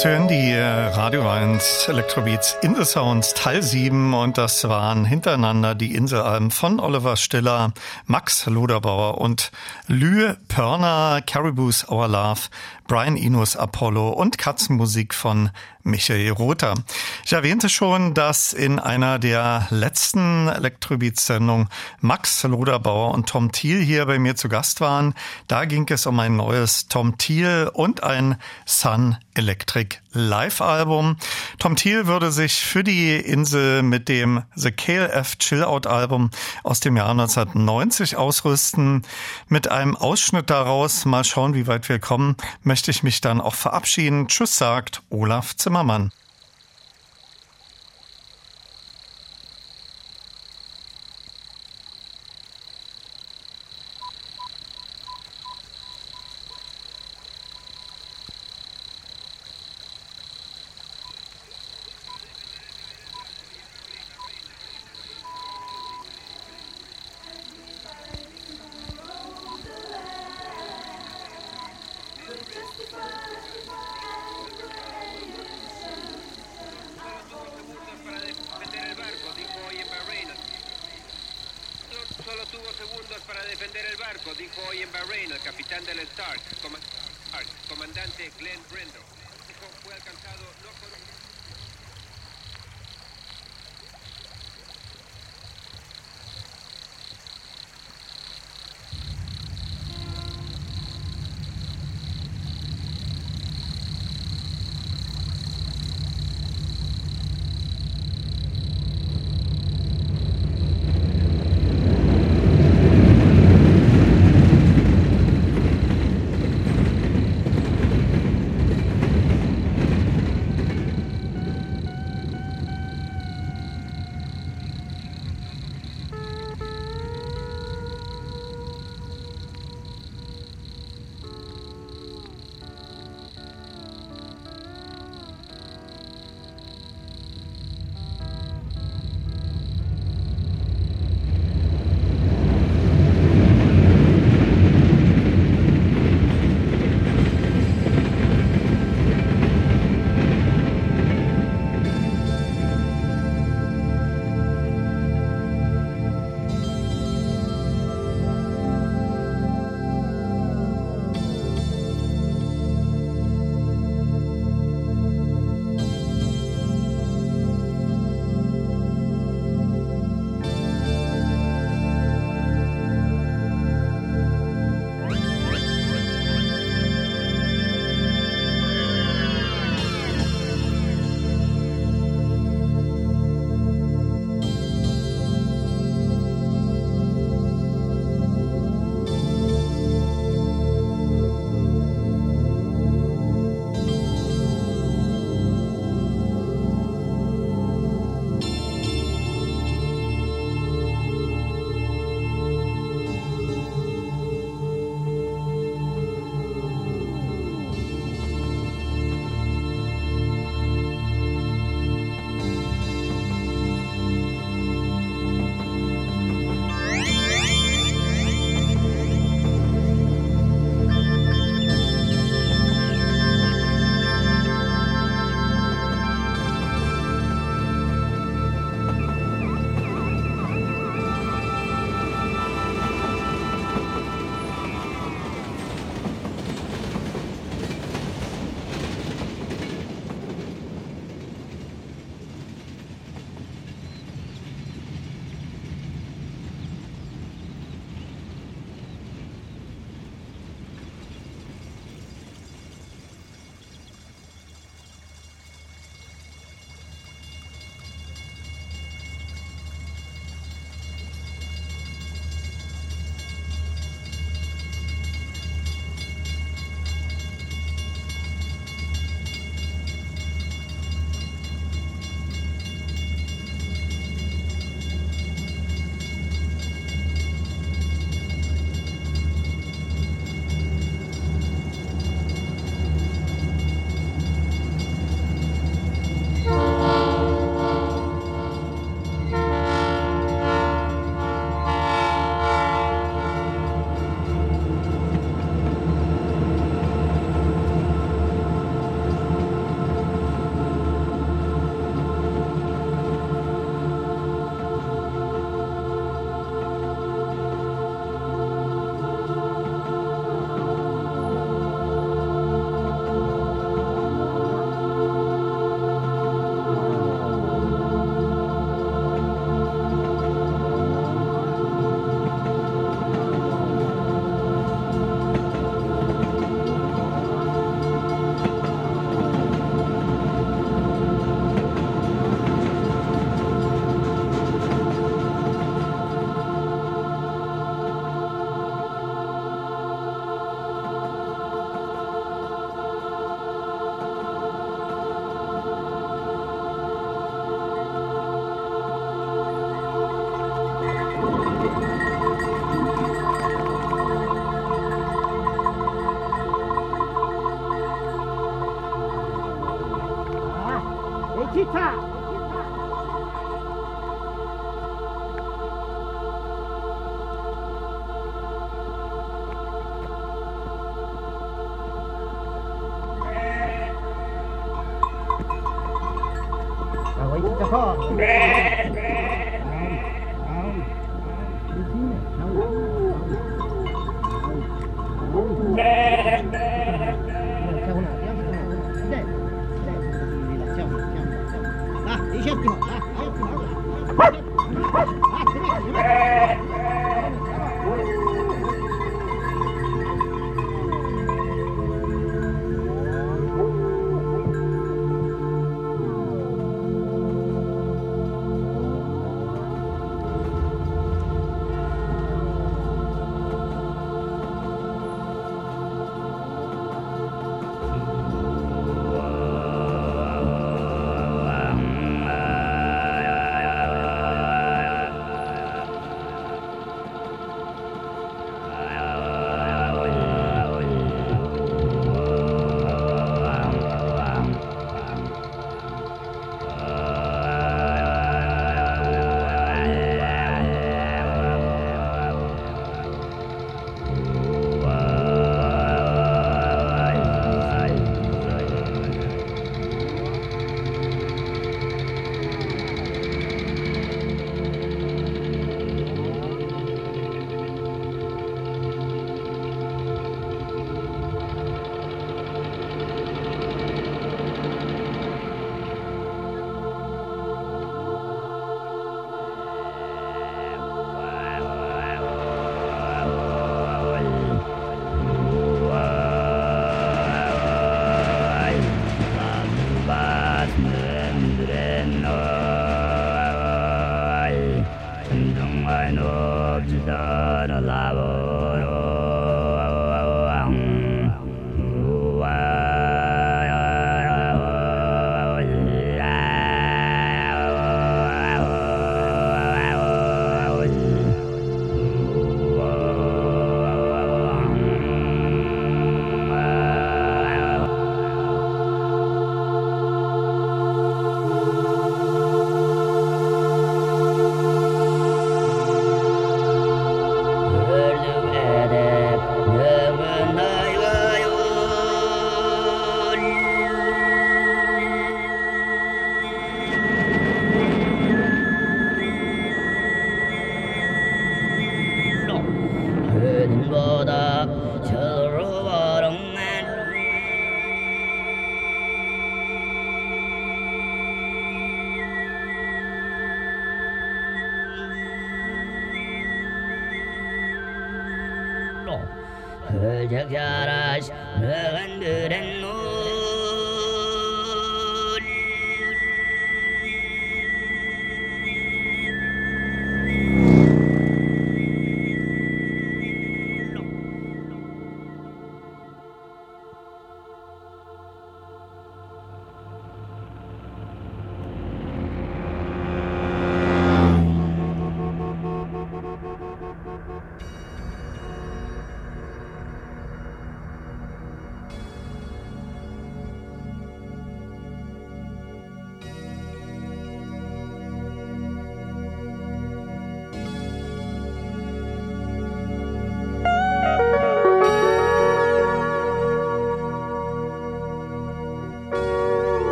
Sie hören die äh, Radio 1 Electrobeats in the Sounds Teil 7 und das waren hintereinander die Inselalben von Oliver Stiller, Max Loderbauer und Lü Pörner, Caribou's Our Love, Brian Inus Apollo und Katzenmusik von Michael Rother. Ich erwähnte schon, dass in einer der letzten Elektrobeats-Sendungen Max Loderbauer und Tom Thiel hier bei mir zu Gast waren. Da ging es um ein neues Tom Thiel und ein Sun Electric Live-Album. Tom Thiel würde sich für die Insel mit dem The KLF Chill-Out-Album aus dem Jahr 1990 ausrüsten. Mit einem Ausschnitt daraus, mal schauen, wie weit wir kommen, möchte ich mich dann auch verabschieden. Tschüss, sagt Olaf Zimmermann.